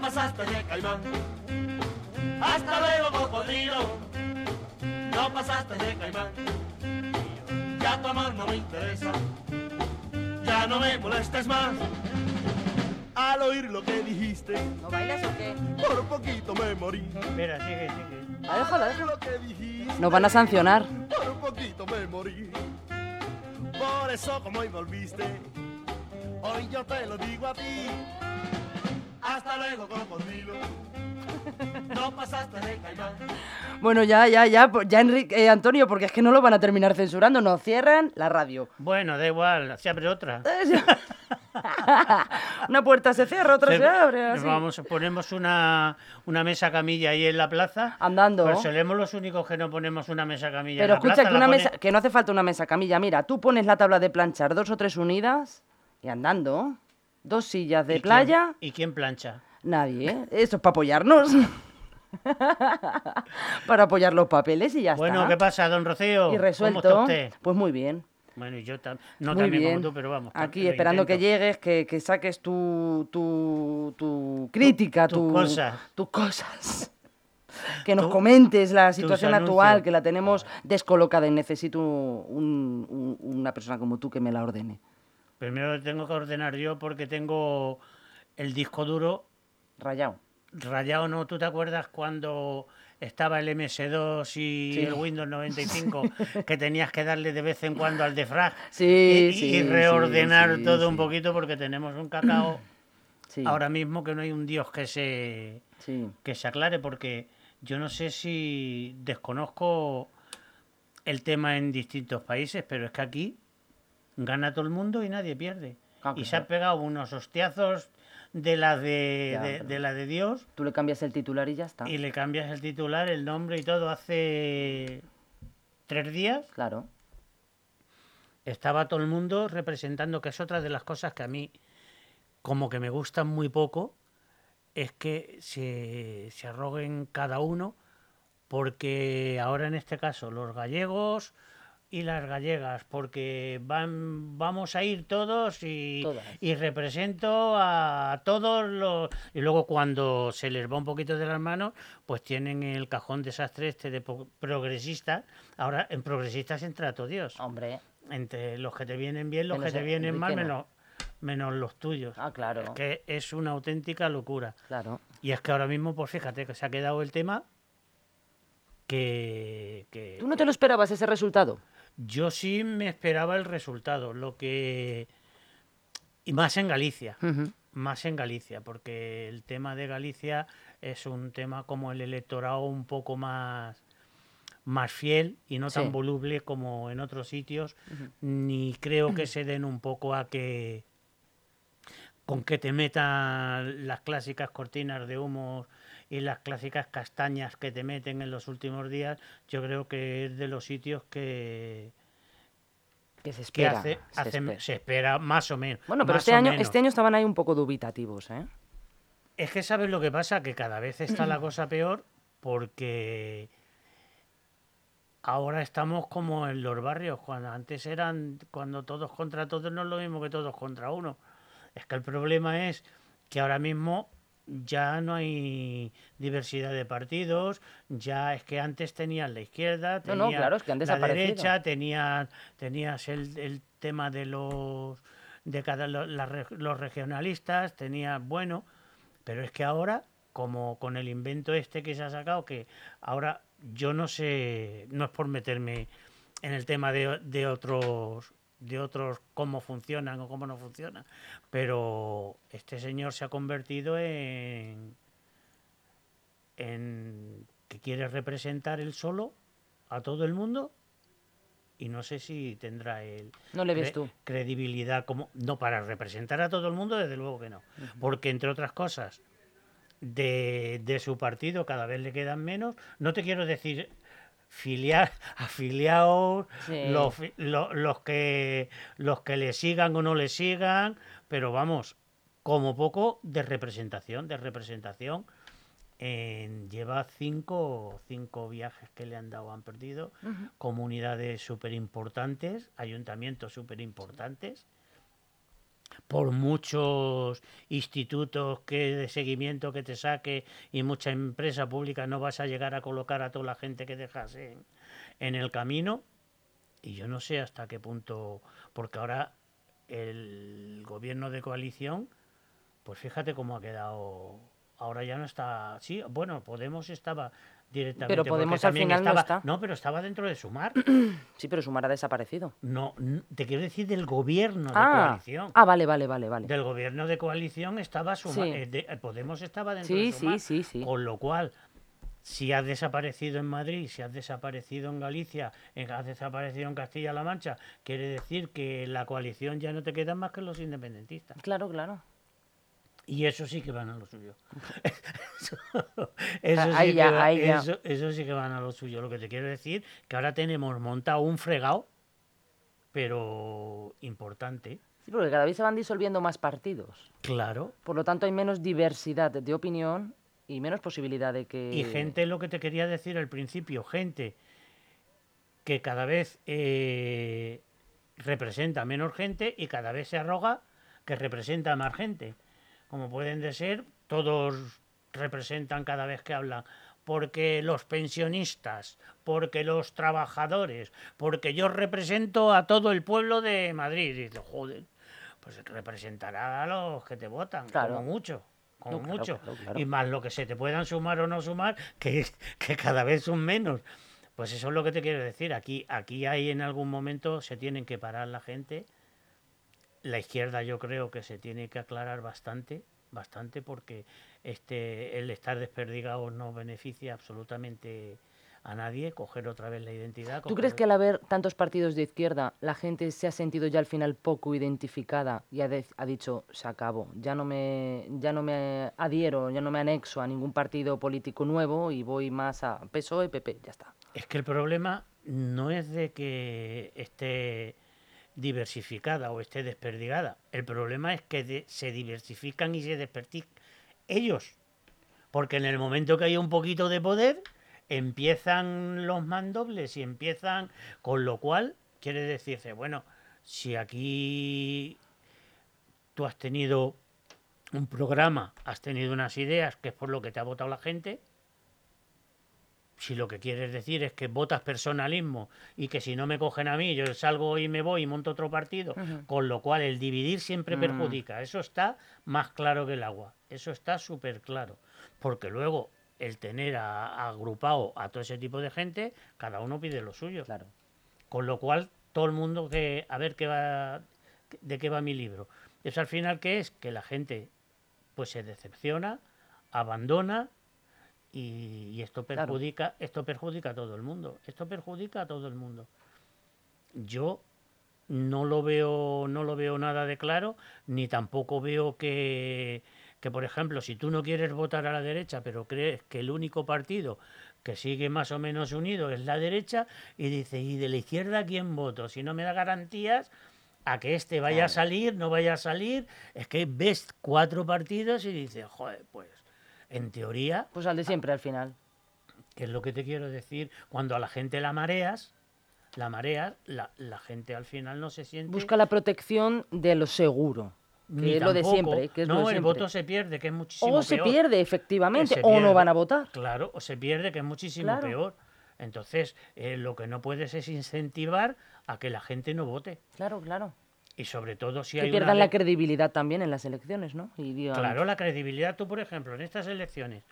no pasaste de caimán. Hasta luego, cocodrilo, no pasaste de caimán. Ya tu amor no me interesa, ya no me molestes más. Al oír lo que dijiste, ¿No bailas o qué? por poquito me morí. Espera, sigue, sigue. Ah, déjala, déjala. Lo que dijiste, Nos van a sancionar. por poquito me morí. Por eso como hoy volviste, hoy yo te lo digo a ti. Hasta luego, cocodrilo. No pasaste de caimán. Bueno, ya, ya, ya, pues ya Enrique, eh, Antonio, porque es que no lo van a terminar censurando, nos cierran la radio. Bueno, da igual, se abre otra. Una puerta se cierra, otra se, Se- abre, así. Vamos, ponemos una, una mesa camilla ahí en la plaza. Andando. Pues seremos los únicos que no ponemos una mesa camilla Pero en la escucha, plaza. que, una pone- mesa, que no hace falta una mesa camilla. Mira, tú pones la tabla de planchar dos o tres unidas y andando. Dos sillas de ¿Y quién- playa, ¿Y quién plancha? nadie. ¿eh? Eso es para apoyarnos. para apoyar los papeles y ya Bueno, está. ¿qué pasa, don Rocío? Y ¿Cómo está resuelto. usted? Pues muy bien. Bueno, y yo tam- no muy también bien. como tú, pero vamos. Aquí esperando que llegues, que, que saques tu, tu, tu crítica, tus tu- cosas. tus cosas. Que nos comentes la situación actual, que la tenemos descolocada y necesito un- un- una persona como tú que me la ordene. Primero lo tengo que ordenar yo porque tengo el disco duro Rayado. rayado, ¿no? ¿Tú te acuerdas cuando estaba el MS2 y Sí. el Windows 95 que tenías que darle de vez en cuando al defrag Sí, y, sí, y reordenar todo un poquito porque tenemos un cacao ahora mismo que no hay un dios que se sí. que se aclare porque yo no sé si desconozco el tema en distintos países, pero es que aquí gana todo el mundo y nadie pierde. Y se ha pegado unos hostiazos de la de, Ya, de- de la de Dios Tú le cambias el titular y ya está. y le cambias el titular, el nombre y todo. Hace tres días Claro. estaba todo el mundo representando, que es otra de las cosas que a mí como que me gustan muy poco, es que se, se arroguen cada uno, porque ahora en este caso los gallegos y las gallegas, porque van, vamos a ir todos y, Todas. y represento a todos los... Y luego cuando se les va un poquito de las manos, pues tienen el cajón desastre este de progresistas. Ahora en progresistas entra todo Dios Hombre. entre los que te vienen bien, los Menos que te vienen mal, menos, menos los tuyos. Ah, claro. Es que es una auténtica locura. Claro. Y es que ahora mismo, pues fíjate que se ha quedado el tema que, que ¿Tú no te lo esperabas ese resultado? Yo sí me esperaba el resultado, lo que... Y más en Galicia, más en Galicia, porque el tema de Galicia es un tema como el electorado un poco más más fiel y no tan voluble como en otros sitios, ni creo que se den un poco a que con que te metan las clásicas cortinas de humo y las clásicas castañas que te meten en los últimos días, yo creo que es de los sitios que, Que se que espera. hace, se hace- espera. se espera más o menos. Bueno, pero este año, menos. este año estaban ahí un poco dubitativos, ¿eh? Es que sabes lo que pasa, que cada vez está la cosa peor porque ahora estamos como en los barrios, cuando antes eran cuando todos contra todos no es lo mismo que todos contra uno. Es que el problema es que ahora mismo ya no hay diversidad de partidos, ya es que antes tenían la izquierda, No, no, tenían claro, es que han la derecha, tenían, tenías el, el tema de los de cada la los regionalistas, tenía bueno, pero es que ahora, como con el invento este que se ha sacado, que ahora yo no sé, no es por meterme en el tema de, de otros de otros cómo funcionan o cómo no funcionan, pero este señor se ha convertido en en que quiere representar él solo a todo el mundo y no sé si tendrá el No le ves tú. credibilidad como no para representar a todo el mundo desde luego que no. Porque entre otras cosas de, de su partido cada vez le quedan menos. No te quiero decir filiar afiliados Sí. los, los que los que le sigan o no le sigan pero vamos como poco de representación de representación en- lleva cinco, cinco viajes que le han dado, han perdido, comunidades súper importantes, ayuntamientos súper importantes, por muchos institutos que de seguimiento que te saque y mucha empresa pública no vas a llegar a colocar a toda la gente que dejas en, en el camino. Y yo no sé hasta qué punto, porque ahora el gobierno de coalición, pues fíjate cómo ha quedado. Ahora ya no está. Sí, bueno, Podemos estaba directamente. Pero Podemos al final no estaba, está. pero estaba dentro de Sumar. Sí, pero Sumar ha desaparecido. No, te quiero decir del gobierno de Ah, coalición. ah, vale, vale, vale, vale. Del gobierno de coalición estaba Sumar. Sí. eh, de- eh, Podemos estaba dentro Sí, de Sumar. sí, sí, sí. Con lo cual, si has desaparecido en Madrid, si has desaparecido en Galicia, en- has desaparecido en Castilla-La Mancha, quiere decir que la coalición ya no te quedan más que los independentistas. Claro, claro. Y eso sí que van a lo suyo. eso, eso Ah, sí ya, va- eso- eso sí que van a lo suyo. Lo que te quiero decir que ahora tenemos montado un fregado, pero importante. Sí, porque cada vez se van disolviendo más partidos. Claro. Por lo tanto, hay menos diversidad de opinión y menos posibilidad de que... Y gente, lo que te quería decir al principio, gente que cada vez eh, representa menos gente y cada vez se arroga que representa más gente. Como pueden de ser, todos representan cada vez que hablan. Porque los pensionistas, porque los trabajadores, porque yo represento a todo el pueblo de Madrid. Y dices, joder, pues representará a los que te votan, Claro. como mucho. Como No, claro, mucho. claro, claro. Y más lo que se te puedan sumar o no sumar, que, que cada vez son menos. Pues eso es lo que te quiero decir. Aquí, aquí hay en algún momento, se tienen que parar la gente. La izquierda yo creo que se tiene que aclarar bastante, bastante, porque este, el estar desperdigados no beneficia absolutamente a nadie, coger otra vez la identidad. ¿Tú crees que al haber tantos partidos de izquierda, la gente se ha sentido ya al final poco identificada y ha, de- ha dicho, se acabó, ya no, me, ya no me adhiero, ya no me anexo a ningún partido político nuevo y voy más a PSOE, PP, ya está? Es que el problema no es de que esté diversificada o esté desperdigada. El problema es que se diversifican y se desperdigan ellos. Porque en el momento que hay un poquito de poder, empiezan los mandobles y empiezan, con lo cual quiere decirse, bueno, si aquí tú has tenido un programa, has tenido unas ideas, que es por lo que te ha votado la gente, si lo que quieres decir es que votas personalismo y que si no me cogen a mí, yo salgo y me voy y monto otro partido, con lo cual el dividir siempre Mm. perjudica. Eso está más claro que el agua. Eso está súper claro. Porque luego el tener a- agrupado a todo ese tipo de gente, cada uno pide lo suyo. Claro. Con lo cual, todo el mundo que, a ver qué va, de qué va mi libro. Eso al final, ¿qué es? Que la gente pues se decepciona, abandona y, y esto Claro. perjudica, esto perjudica a todo el mundo. Esto perjudica a todo el mundo. Yo no lo veo, no lo veo nada de claro, ni tampoco veo que, que, por ejemplo, si tú no quieres votar a la derecha, pero crees que el único partido que sigue más o menos unido es la derecha, y dices, ¿y de la izquierda quién voto? Si no me da garantías a que este vaya a salir, no vaya a salir, es que ves cuatro partidos y dices, joder, pues en teoría Pues al de siempre al final. que es lo que te quiero decir, cuando a la gente la mareas, la mareas, la, la gente al final no se siente... Busca la protección de lo seguro, que ni es lo de siempre, que es no, lo de el siempre. voto se pierde, que es muchísimo O se peor. pierde, efectivamente, Se o no van a votar. Claro, o se pierde, que es muchísimo Claro. peor. Entonces, eh, lo que no puedes es incentivar a que la gente no vote. Claro, claro. Y sobre todo si Que hay una pierdan la credibilidad también en las elecciones, ¿no? Y Claro, la credibilidad. Tú, por ejemplo, en estas elecciones,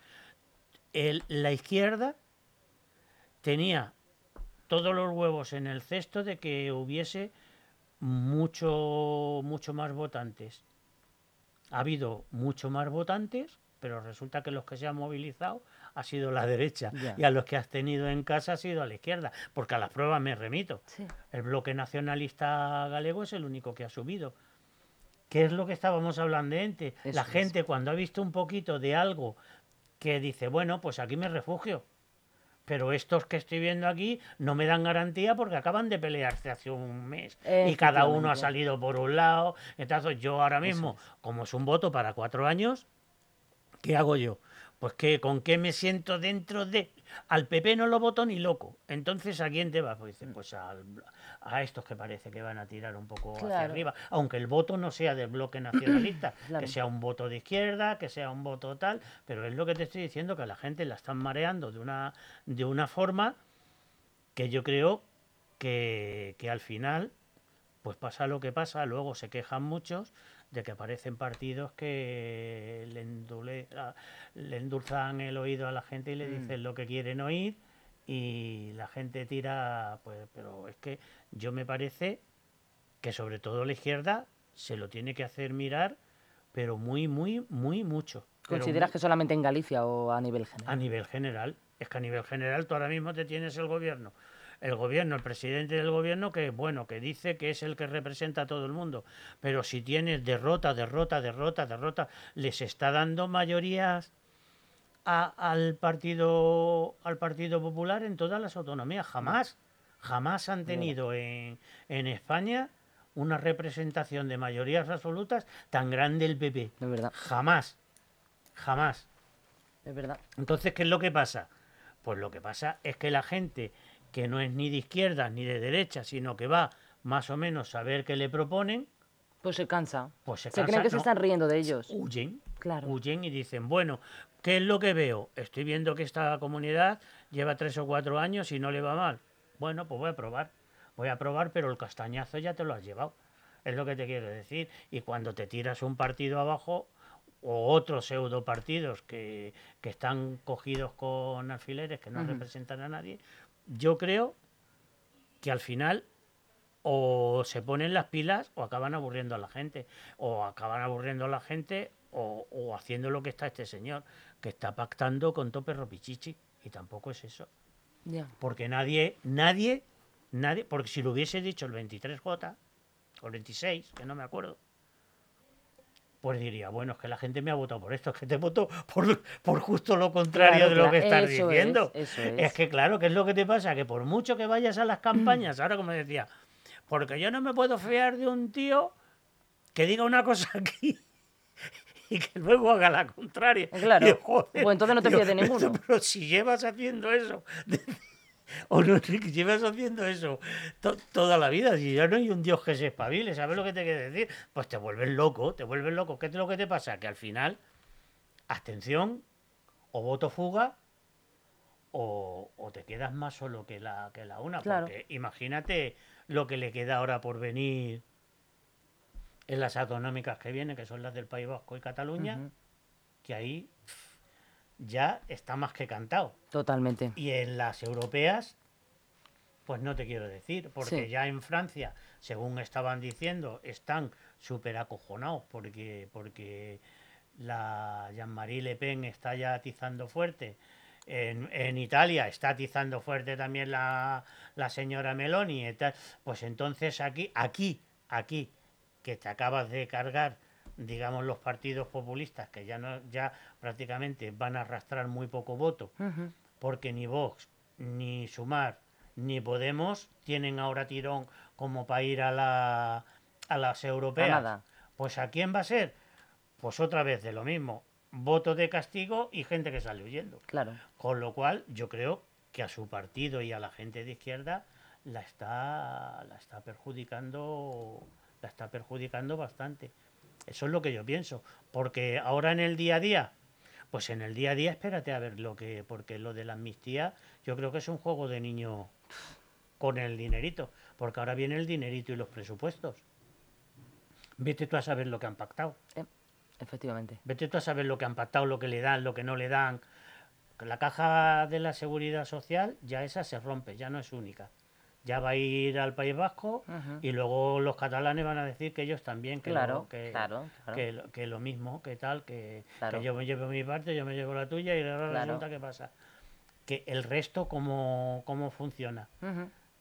el- la izquierda tenía todos los huevos en el cesto de que hubiese mucho, mucho más votantes. Ha habido mucho más votantes, pero resulta que los que se han movilizado ha sido la derecha y a los que has tenido en casa ha sido a la izquierda, porque a las pruebas me remito. Sí. El bloque nacionalista galego es el único que ha subido. ¿Qué es lo que estábamos hablando antes? Eso la es. gente cuando ha visto un poquito de algo que dice, bueno, pues aquí me refugio. Pero estos que estoy viendo aquí no me dan garantía porque acaban de pelearse hace un mes. Y cada uno ha salido por un lado. Entonces yo ahora mismo, como es un voto para cuatro años, ¿qué hago yo? Pues que con qué me siento dentro de... Al PP no lo voto ni loco. Entonces, ¿a quién te vas? Pues pues al- a estos que parece que van a tirar un poco hacia arriba. Aunque el voto no sea del bloque nacionalista, Claro. que sea un voto de izquierda, que sea un voto tal. Pero es lo que te estoy diciendo, que a la gente la están mareando de una, de una forma que yo creo que, que al final, pues pasa lo que pasa, luego se quejan muchos de que aparecen partidos que le, endule- le endulzan el oído a la gente y le Mm. dicen lo que quieren oír y la gente tira, pues, pero es que yo me parece que sobre todo la izquierda se lo tiene que hacer mirar, pero muy, muy, muy mucho. ¿Consideras muy- que solamente en Galicia o a nivel general? a nivel general. Es que a nivel general tú ahora mismo te tienes el gobierno. El gobierno, el presidente del gobierno, que bueno, que dice que es el que representa a todo el mundo. Pero si tienes derrota, derrota, derrota, derrota, les está dando mayorías a- al partido al Partido Popular en todas las autonomías. Jamás, jamás han tenido en, en España una representación de mayorías absolutas tan grande el PP. Es verdad, Jamás. Jamás. es verdad. Entonces, ¿qué es lo que pasa? Pues lo que pasa es que la gente que no es ni de izquierda ni de derecha, sino que va más o menos a ver qué le proponen, Pues se cansa. pues se, Se cansa, creen que se están riendo de ellos. Huyen, Claro. huyen y dicen, bueno, ¿qué es lo que veo? Estoy viendo que esta comunidad lleva tres o cuatro años y no le va mal. Bueno, pues voy a probar. Voy a probar, pero el castañazo ya te lo has llevado. Es lo que te quiero decir. Y cuando te tiras un partido abajo o otros pseudo partidos que, que están cogidos con alfileres que no representan a nadie, yo creo que al final o se ponen las pilas o acaban aburriendo a la gente. O acaban aburriendo a la gente o, o haciendo lo que está este señor, que está pactando con Tope Ropichichi. Y tampoco es eso. Porque nadie, nadie, nadie, porque si lo hubiese dicho el 23J o el 26, que no me acuerdo, pues diría, bueno, es que la gente me ha votado por esto, es que te voto por, por justo lo contrario Claro, de lo que estás eso es, diciendo. eso es. es. que claro, ¿qué es lo que te pasa? Que por mucho que vayas a las campañas, ahora como decía, porque yo no me puedo fiar de un tío que diga una cosa aquí y que luego haga la contraria. Claro. Digo, joder, Pues entonces no te fías de ninguno. Pero si llevas haciendo eso, o no, que llevas haciendo eso to- toda la vida, si ya no hay un Dios que se espabile, ¿sabes lo que te quiero decir? Pues te vuelves loco, te vuelves loco. ¿Qué es lo que te pasa? Que al final, abstención o voto fuga o, o te quedas más solo que la, que la una. Claro. Porque imagínate lo que le queda ahora por venir en las autonómicas que vienen, que son las del País Vasco y Cataluña, que ahí ya está más que cantado. Totalmente. Y en las europeas, pues no te quiero decir, porque Sí. ya en Francia, según estaban diciendo, están súper acojonados porque, porque la Jean-Marie Le Pen está ya atizando fuerte. En, en Italia está atizando fuerte también la, la señora Meloni. Pues entonces aquí, aquí, aquí, que te acabas de cargar, digamos, los partidos populistas, que ya no, ya prácticamente van a arrastrar muy poco voto, porque ni Vox, ni Sumar, ni Podemos tienen ahora tirón como para ir a, la, a las europeas. nada. Pues ¿a quién va a ser? Pues otra vez de lo mismo. Voto de castigo y gente que sale huyendo. Claro. Con lo cual, yo creo que a su partido y a la gente de izquierda la está, la está perjudicando, la está perjudicando bastante. Eso es lo que yo pienso. Porque ahora en el día a día, pues en el día a día espérate a ver lo que, porque lo de la amnistía, yo creo que es un juego de niño con el dinerito. Porque ahora viene el dinerito y los presupuestos. Vete tú a saber lo que han pactado. Eh, efectivamente. Vete tú a saber lo que han pactado, lo que le dan, lo que no le dan. La caja de la seguridad social ya esa se rompe, ya no es única. Ya va a ir al País Vasco y luego los catalanes van a decir que ellos también, que, Claro, lo, que, claro, claro. que, lo- que lo mismo, que tal, que, yo me llevo mi parte, yo me llevo la tuya y ahora resulta que pasa. Que el resto, ¿cómo, cómo funciona?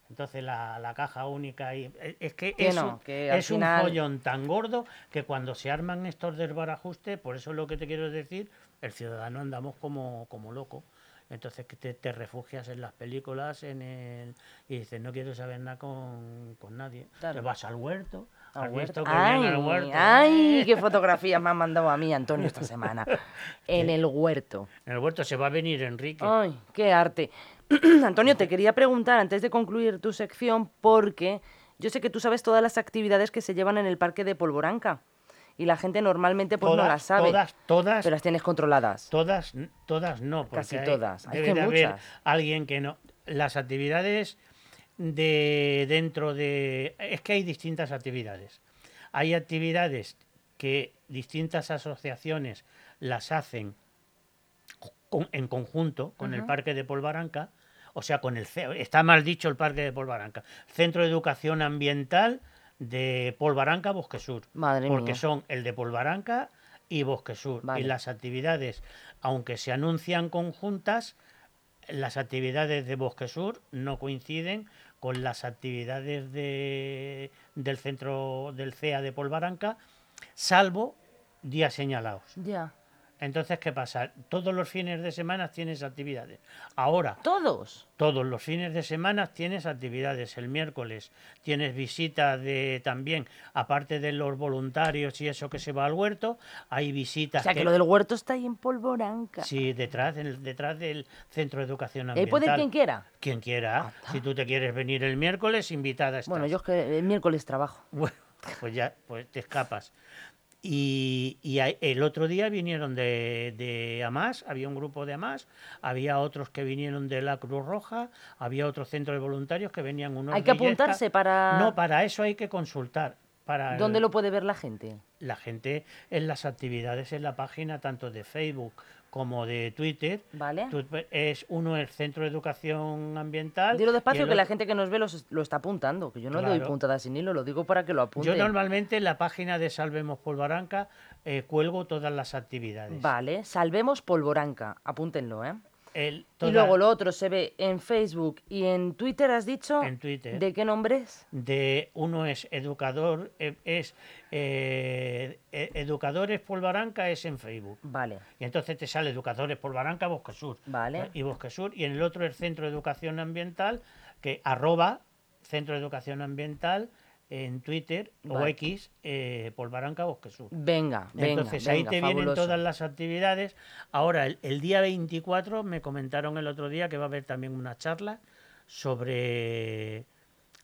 Entonces la, la caja única y e- es que, Que es, no, un, que al es final- un follón tan gordo que cuando se arman estos desbarajustes, por eso es lo que te quiero decir, el ciudadano andamos como, como loco. Entonces que te, te refugias en las películas en el, y dices no quiero saber nada con, con nadie. Claro. Te vas al huerto Al ¿Has visto que viene huerto? ay, qué fotografías me han mandado a mí, Antonio, esta semana. En el huerto. En el huerto se va a venir Enrique. Ay, qué arte. Antonio, te quería preguntar antes de concluir tu sección, porque yo sé que tú sabes todas las actividades que se llevan en el parque de Polvoranca. Y la gente normalmente pues no las sabe. todas, todas, Pero las tienes controladas. todas, todas no. Porque Casi hay- todas. Hay Debe que de haber muchas. alguien que no. Las actividades de dentro de. Es que hay distintas actividades. Hay actividades que distintas asociaciones las hacen con- en conjunto con el Parque de Polvaranca, o sea, con el CEO, está mal dicho el Parque de Polvaranca, Centro de Educación Ambiental de Polvaranca, Bosque Sur, Madre porque mía. son el de Polvaranca y Bosque Sur. Vale. Y las actividades, aunque se anuncian conjuntas, las actividades de Bosque Sur no coinciden con las actividades de, del centro del CEA de Polvaranca, salvo días señalados. Ya. Entonces, ¿qué pasa? Todos los fines de semana tienes actividades. Ahora, Todos. todos los fines de semana tienes actividades. El miércoles tienes visita de también, aparte de los voluntarios y eso que se va al huerto, hay O visitas. sea, que lo del huerto está ahí en Polvoranca. Sí, detrás, del- detrás del Centro de Educación Y ahí Ambiental. puede ir quien quiera. Quien quiera. Anda. Si tú te quieres venir el miércoles, invitada estás. Bueno, yo es que el miércoles trabajo. Bueno, pues ya, pues te escapas. Y, y el otro día vinieron de, de Amás, había un grupo de Amás, había otros que vinieron de la Cruz Roja, había otro centro de voluntarios que venían unos Hay que apuntarse para... No, para eso hay que consultar. Para el- ¿Dónde lo puede ver la gente? la gente en las actividades en la página tanto de Facebook como de Twitter. ¿Vale? Tú- es uno el Centro de Educación Ambiental. Dilo despacio que la gente que nos ve los- lo está apuntando, que yo no le doy puntada sin hilo, lo digo para que lo apunten. Yo normalmente en la página de Salvemos Polvaranca eh, cuelgo todas las actividades. Vale, salvemos Polvoranca, apúntenlo, ¿eh? El- Y luego lo otro se ve en Facebook y en Twitter, ¿has dicho? En Twitter. ¿De qué nombres? de uno es educador eh, es eh, e- educadores Polvaranca es en Facebook Vale, y entonces te sale educadores Polvaranca Bosque Sur Vale. y Bosque Sur y en el otro es Centro de Educación Ambiental que arroba Centro de Educación Ambiental en Twitter o. X eh, Polvaranca Bosque Sur venga, venga, Entonces ahí te vienen todas las actividades. Ahora, el, el día 24 me comentaron el otro día que va a haber también una charla sobre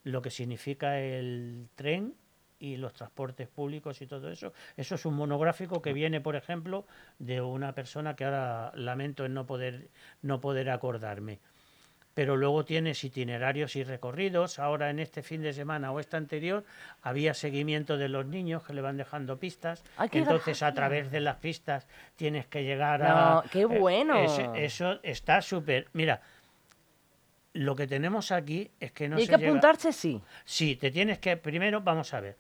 lo que significa el tren y los transportes públicos y todo eso. Eso es un monográfico que viene, por ejemplo, de una persona que ahora lamento en no poder, no poder acordarme pero luego tienes itinerarios y recorridos. Ahora en este fin de semana o este anterior había seguimiento de los niños que le van dejando pistas. Entonces a través de las pistas tienes que llegar a... No, qué eh, bueno. ese- eso está súper... Mira, lo que tenemos aquí es que no y hay se que llega- apuntarse, sí. Sí, te tienes que. Primero, vamos a ver.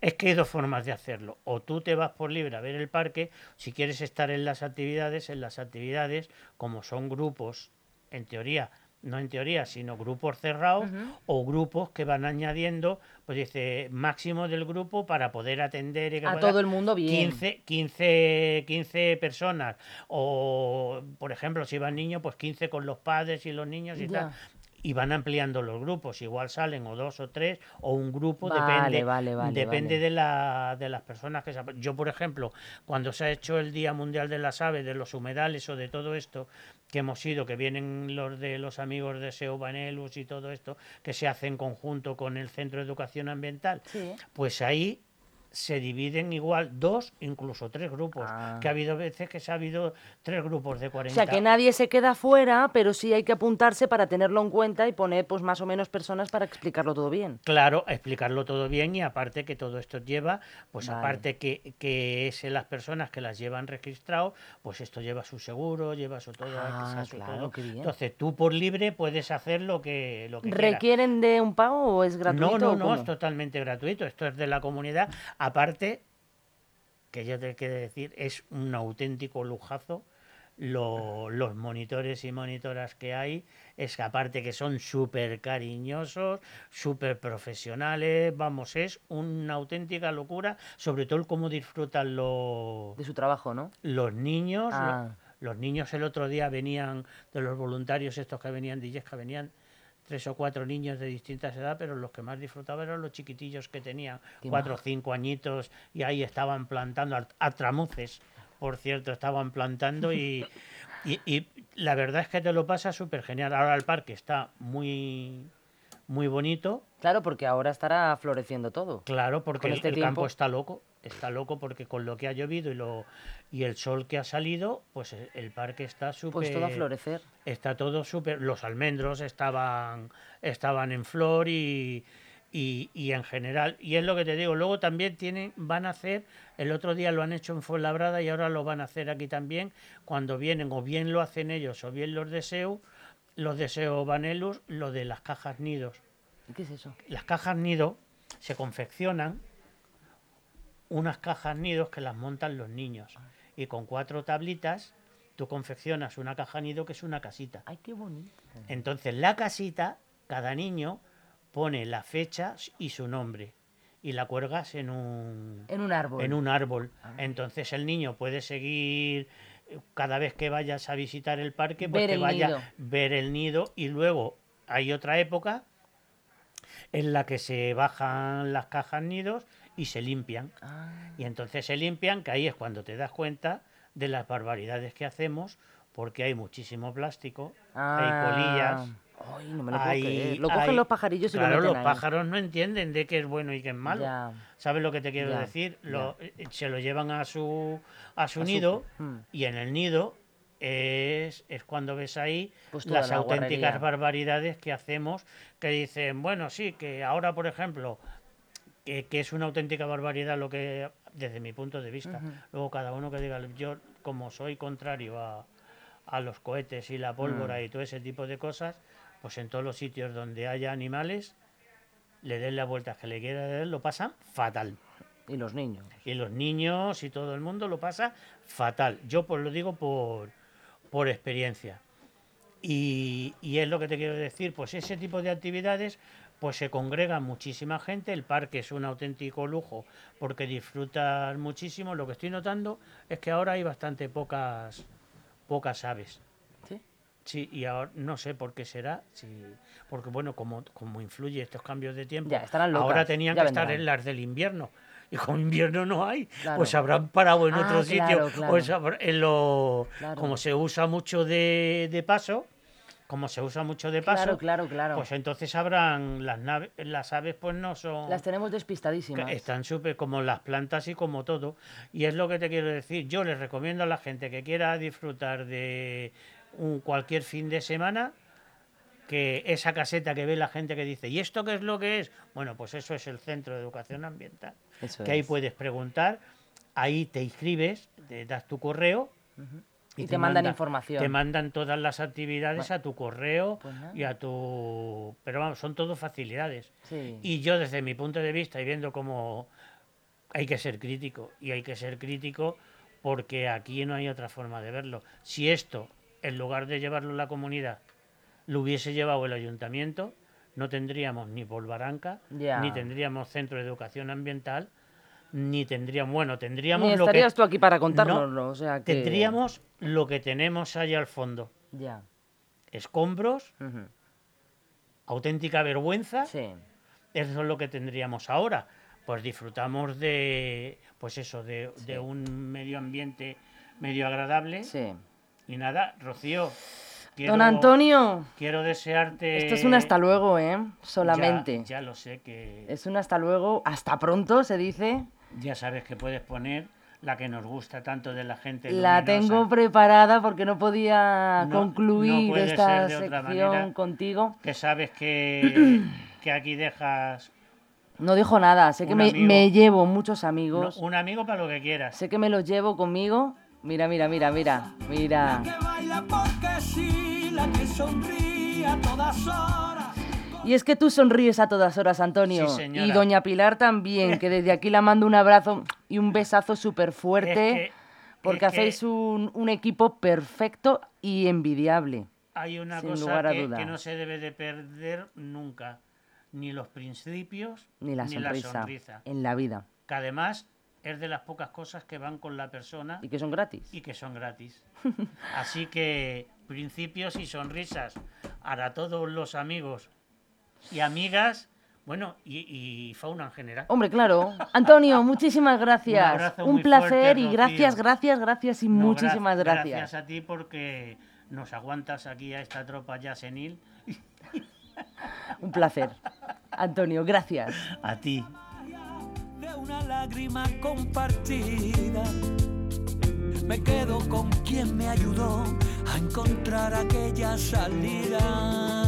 Es que hay dos formas de hacerlo. O tú te vas por libre a ver el parque, si quieres estar en las actividades, en las actividades, como son grupos, en teoría, no en teoría, sino grupos cerrados, o grupos que van añadiendo, pues dice, máximo del grupo para poder atender y A todo el mundo bien. 15, 15, 15 personas. O, por ejemplo, si van niños, pues 15 con los padres y los niños y Ya. tal y van ampliando los grupos. Igual salen o dos o tres o un grupo, Vale, depende, vale, vale, depende. De, la, de las personas que se... Yo, por ejemplo, cuando se ha hecho el Día Mundial de las Aves, de los humedales o de todo esto, que hemos ido, que vienen los de los amigos de SEO Vanelus y todo esto, que se hace en conjunto con el Centro de Educación Ambiental, Sí. pues ahí se dividen igual dos, incluso tres grupos. Ah. Que ha habido veces que se ha habido tres grupos de O 40. sea, que nadie se queda fuera, pero sí hay que apuntarse para tenerlo en cuenta y poner pues más o menos personas para explicarlo todo bien. Claro, explicarlo todo bien y aparte que todo esto lleva, pues Vale. aparte que, que es las personas que las llevan registrado, pues esto lleva su seguro, lleva su todo. Ah, su claro, todo. qué bien. Entonces tú por libre puedes hacer lo que, lo que quieras. ¿Requieren de un pago o es gratuito? No, no, o no, es totalmente gratuito. Esto es de la comunidad. Aparte, que yo te quiero decir, es un auténtico lujazo. lo- los monitores y monitoras que hay, es que aparte que son súper cariñosos, súper profesionales, vamos, es una auténtica locura, sobre todo el cómo disfrutan los, De su trabajo, ¿no? los niños. Ah. Los niños el otro día venían, de los voluntarios estos que venían de Illesca, venían tres o cuatro niños de distintas edades, pero los que más disfrutaban eran los chiquitillos que tenían cuatro o cinco añitos y ahí estaban plantando, a, a tramuces, por cierto, estaban plantando y, y, y la verdad es que te lo pasa súper genial. Ahora el parque está muy, muy bonito, Claro, porque ahora estará floreciendo todo. Claro, porque el, este el campo está loco, está loco porque con lo que ha llovido y lo y el sol que ha salido, pues el, parque está súper Pues todo a florecer. está todo súper los almendros estaban estaban en flor y, y, y en general y es lo que te digo, luego también tienen van a hacer el otro día lo han hecho en Fuenlabrada y ahora lo van a hacer aquí también cuando vienen o bien lo hacen ellos o bien los deseos los deseos Vanellus, lo de las cajas nidos ¿Qué es eso? las cajas nido se confeccionan unas cajas nidos que las montan los niños y con cuatro tablitas tú confeccionas una caja nido que es una casita. Ay, qué bonito. Entonces la casita, cada niño pone la fecha y su nombre y la cuelgas en un En un árbol. en un árbol. Ah. Entonces el niño puede seguir cada vez que vayas a visitar el parque, pues Ver que vaya nido. ver el nido y luego hay otra época en la que se bajan las cajas nidos y se limpian. Ah, Y entonces se limpian, que ahí es cuando te das cuenta de las barbaridades que hacemos, porque hay muchísimo plástico, hay colillas. ah. Ay, no me lo puedo creer. Lo cogen hay- los pajarillos y claro, lo meten los ahí. pájaros no entienden de qué es bueno y qué es malo. Ya. ¿Sabes lo que te quiero Ya, decir? Lo- eh, se lo llevan a su, a su A su- nido mm. y en el nido es, es cuando ves ahí Pues las la auténticas guarrería. barbaridades que hacemos, que dicen, bueno, sí, que ahora, por ejemplo, que, que es una auténtica barbaridad lo que, desde mi punto de vista, luego cada uno que diga, yo como soy contrario a, a los cohetes y la pólvora Mm. y todo ese tipo de cosas, pues en todos los sitios donde haya animales, le den las vueltas que le quiera dar, lo pasan fatal. Y los niños. Y los niños y todo el mundo lo pasa fatal. Yo pues lo digo por, por experiencia. Y, y es lo que te quiero decir, pues ese tipo de actividades pues se congrega muchísima gente, el parque es un auténtico lujo porque disfrutas muchísimo. Lo que estoy notando es que ahora hay bastante pocas pocas aves. ¿Sí? Sí, y ahora no sé por qué será, si, porque bueno, como, como influye estos cambios de tiempo, Ya, estarán locas, ahora tenían ya que estar en las del invierno. Y como invierno no hay, Claro. pues habrán parado en Ah, otro claro, sitio. claro. Pues habrá- en lo. Como se usa mucho de, de paso, como se usa mucho de paso, Claro, claro, claro. pues entonces habrán las naves, las aves pues no son Las tenemos despistadísimas. están súper como las plantas y como todo. Y es lo que te quiero decir. Yo les recomiendo a la gente que quiera disfrutar de un cualquier fin de semana que esa caseta que ve la gente que dice, ¿y esto qué es lo que es? Bueno, pues eso es el Centro de Educación Ambiental. Eso que ahí es. puedes preguntar, ahí te inscribes, te das tu correo Y te mandan manda- información. Te mandan todas las actividades a tu correo Pues y a tu... Pero vamos, son todo facilidades. Sí. Y yo desde mi punto de vista y viendo cómo hay que ser crítico, y hay que ser crítico porque aquí no hay otra forma de verlo. Si esto, en lugar de llevarlo la comunidad, lo hubiese llevado el ayuntamiento, no tendríamos ni Polvaranca, Ya. ni tendríamos centro de educación ambiental, ni tendríamos, bueno, tendríamos Ni lo que estarías tú aquí para No, contárnoslo, o sea que... tendríamos lo que tenemos allá al fondo. Ya. Escombros, auténtica vergüenza, Sí. eso es lo que tendríamos ahora. Pues disfrutamos de, pues eso, de, de un medio ambiente medio agradable. Sí. Y nada, Rocío, quiero, Don Antonio, quiero desearte... esto es un hasta luego, ¿eh? Ya- Solamente. Ya, lo sé que Es un hasta luego, hasta pronto se dice. Ya sabes que puedes poner la que nos gusta tanto de la gente. La luminosa. tengo preparada porque no podía No- concluir esta de sección manera. contigo. Que sabes que, que aquí dejas No dijo nada, sé que me, llevo muchos no, amigos. un amigo para lo que quieras. Sé que me los llevo conmigo. Mira, mira, mira, mira, mira. que baila porque sí, la que sonríe a todas horas. Y es que tú sonríes a todas horas, Antonio. Sí, y doña Pilar también, que desde aquí la mando un abrazo y un besazo súper fuerte. Es que- porque es que- hacéis un, un equipo perfecto y envidiable. Hay una Sin cosa lugar a que, duda. que no se debe de perder nunca, ni los principios Ni la sonrisa. sonrisa. En la vida. Que además es de las pocas cosas que van con la persona Y que son gratis. y que son gratis. Así que principios y sonrisas para todos los amigos y amigas, bueno, y, y fauna en general. Hombre, claro. Antonio, muchísimas gracias. abrazo Un muy placer fuerte, y Rocío. gracias, gracias, gracias y No, gra- muchísimas gracias. Gracias a ti porque nos aguantas aquí a esta tropa ya senil. Un placer. Antonio, gracias. A ti. de una lágrima compartida. Me quedo con quien me ayudó a encontrar aquella salida.